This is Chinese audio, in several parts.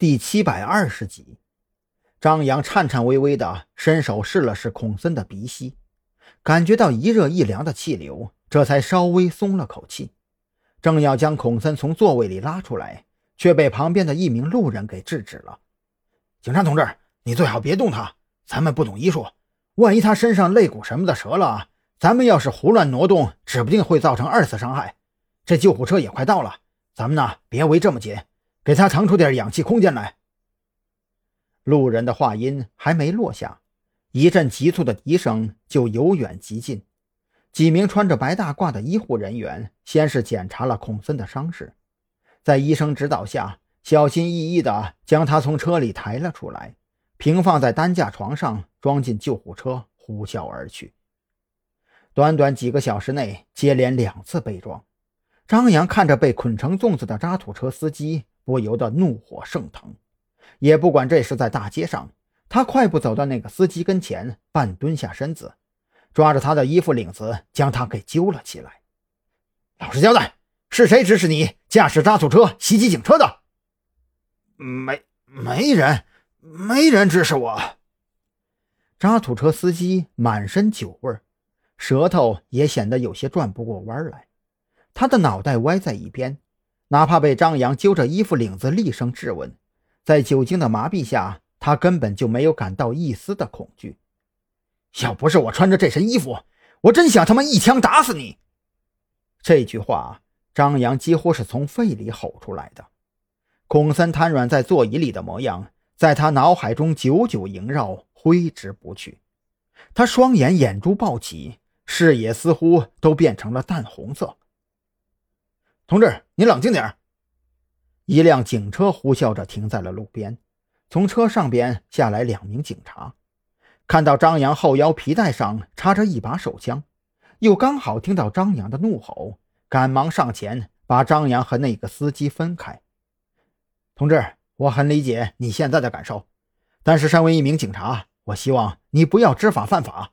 第七百二十集，张扬颤颤巍巍地伸手试了试孔森的鼻息，感觉到一热一凉的气流，这才稍微松了口气。正要将孔森从座位里拉出来，却被旁边的一名路人给制止了。警察同志，你最好别动他，咱们不懂医术，万一他身上肋骨什么的折了，咱们要是胡乱挪动，指不定会造成二次伤害。这救护车也快到了，咱们呢别围这么紧。给他腾出点氧气空间来。路人的话音还没落下，一阵急促的笛声就由远及近。几名穿着白大褂的医护人员先是检查了孔森的伤势，在医生指导下，小心翼翼地将他从车里抬了出来，平放在担架床上，装进救护车，呼啸而去。短短几个小时内，接连两次被撞。张扬看着被捆成粽子的渣土车司机。不由得怒火升腾，也不管这是在大街上，他快步走到那个司机跟前，半蹲下身子，抓着他的衣服领子，将他给揪了起来。老实交代，是谁指使你驾驶渣土车袭击警车的？没，没人，没人指使我。渣土车司机满身酒味，舌头也显得有些转不过弯来，他的脑袋歪在一边。哪怕被张扬揪着衣服领子厉声质问，在酒精的麻痹下，他根本就没有感到一丝的恐惧。要不是我穿着这身衣服，我真想他妈一枪打死你！这句话，张扬几乎是从肺里吼出来的。孔森瘫软在座椅里的模样，在他脑海中久久萦绕，挥之不去。他双眼眼珠暴起，视野似乎都变成了淡红色。同志，你冷静点一辆警车呼啸着停在了路边，从车上边下来两名警察，看到张扬后腰皮带上插着一把手枪，又刚好听到张扬的怒吼，赶忙上前把张扬和那个司机分开。同志，我很理解你现在的感受，但是身为一名警察，我希望你不要知法犯法。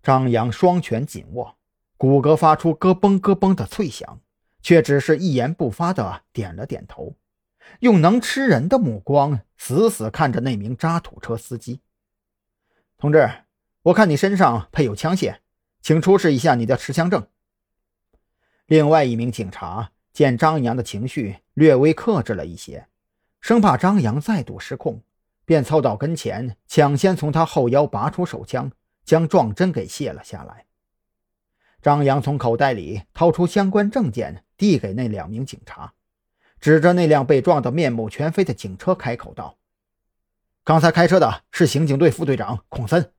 张扬双拳紧握。骨骼发出咯嘣咯嘣的脆响，却只是一言不发的点了点头，用能吃人的目光死死看着那名渣土车司机。同志，我看你身上配有枪械，请出示一下你的持枪证。另外一名警察见张扬的情绪略微克制了一些，生怕张扬再度失控，便凑到跟前，抢先从他后腰拔出手枪，将撞针给卸了下来。张扬从口袋里掏出相关证件，递给那两名警察，指着那辆被撞得面目全非的警车，开口道：“刚才开车的是刑警队副队长孔森，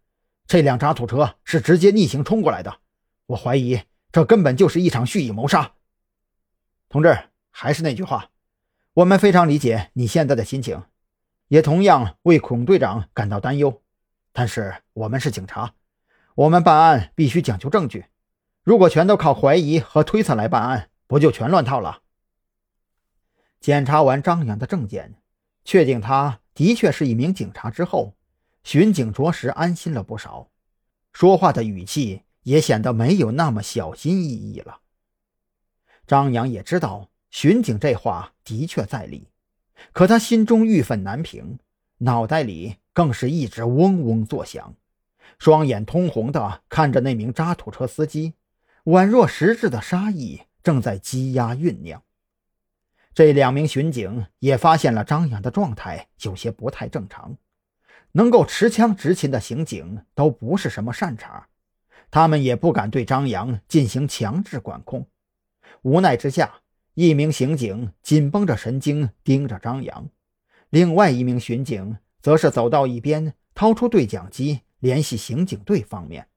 这辆渣土车是直接逆行冲过来的。我怀疑这根本就是一场蓄意谋杀。”同志，还是那句话，我们非常理解你现在的心情，也同样为孔队长感到担忧。但是我们是警察，我们办案必须讲究证据。如果全都靠怀疑和推测来办案，不就全乱套了？检查完张扬的证件，确定他的确是一名警察之后，巡警着实安心了不少，说话的语气也显得没有那么小心翼翼了。张扬也知道巡警这话的确在理，可他心中郁愤难平，脑袋里更是一直嗡嗡作响，双眼通红的看着那名渣土车司机。宛若实质的杀意正在积压酝酿。这两名巡警也发现了张扬的状态有些不太正常，能够持枪执勤的刑警都不是什么善茬，他们也不敢对张扬进行强制管控。无奈之下，一名刑警紧绷着神经盯着张扬，另外一名巡警则是走到一边，掏出对讲机联系刑警队方面。